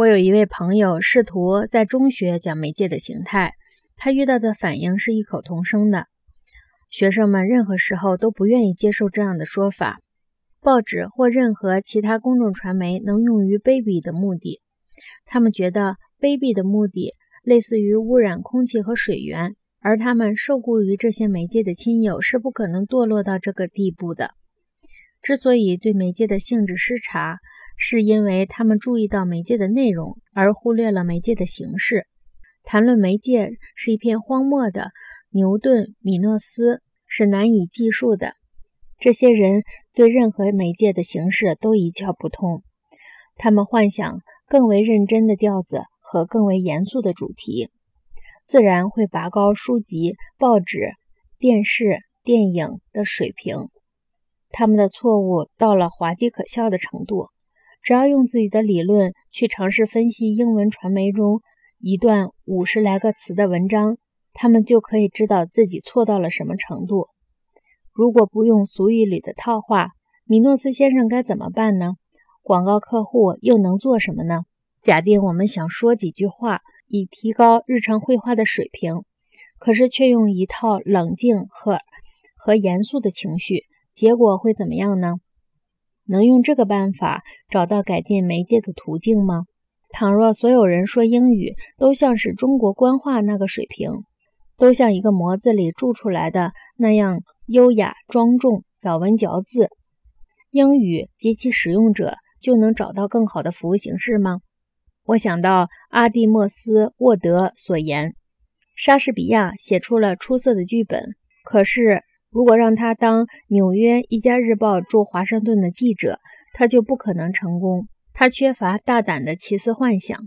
我有一位朋友试图在中学讲媒介的形态，他遇到的反应是异口同声的。学生们任何时候都不愿意接受这样的说法。报纸或任何其他公众传媒能用于卑鄙的目的，他们觉得卑鄙的目的类似于污染空气和水源，而他们受雇于这些媒介的亲友是不可能堕落到这个地步的。之所以对媒介的性质失察，是因为他们注意到媒介的内容，而忽略了媒介的形式。谈论媒介是一片荒漠的牛顿、米诺斯是难以计数的。这些人对任何媒介的形式都一窍不通，他们幻想更为认真的调子和更为严肃的主题，自然会拔高书籍、报纸、电视、电影的水平。他们的错误到了滑稽可笑的程度。只要用自己的理论去尝试分析英文传媒中一段五十来个词的文章，他们就可以知道自己错到了什么程度。如果不用俗语里的套话，米诺斯先生该怎么办呢？广告客户又能做什么呢？假定我们想说几句话以提高日常绘画的水平，可是却用一套冷静和和严肃的情绪，结果会怎么样呢？能用这个办法找到改进媒介的途径吗？倘若所有人说英语都像是中国官话那个水平，都像一个模子里铸出来的那样优雅庄重、咬文嚼字，英语及其使用者就能找到更好的服务形式吗？我想到阿蒂莫斯·沃德所言：莎士比亚写出了出色的剧本，可是。如果让他当纽约一家日报驻华盛顿的记者，他就不可能成功。他缺乏大胆的奇思幻想。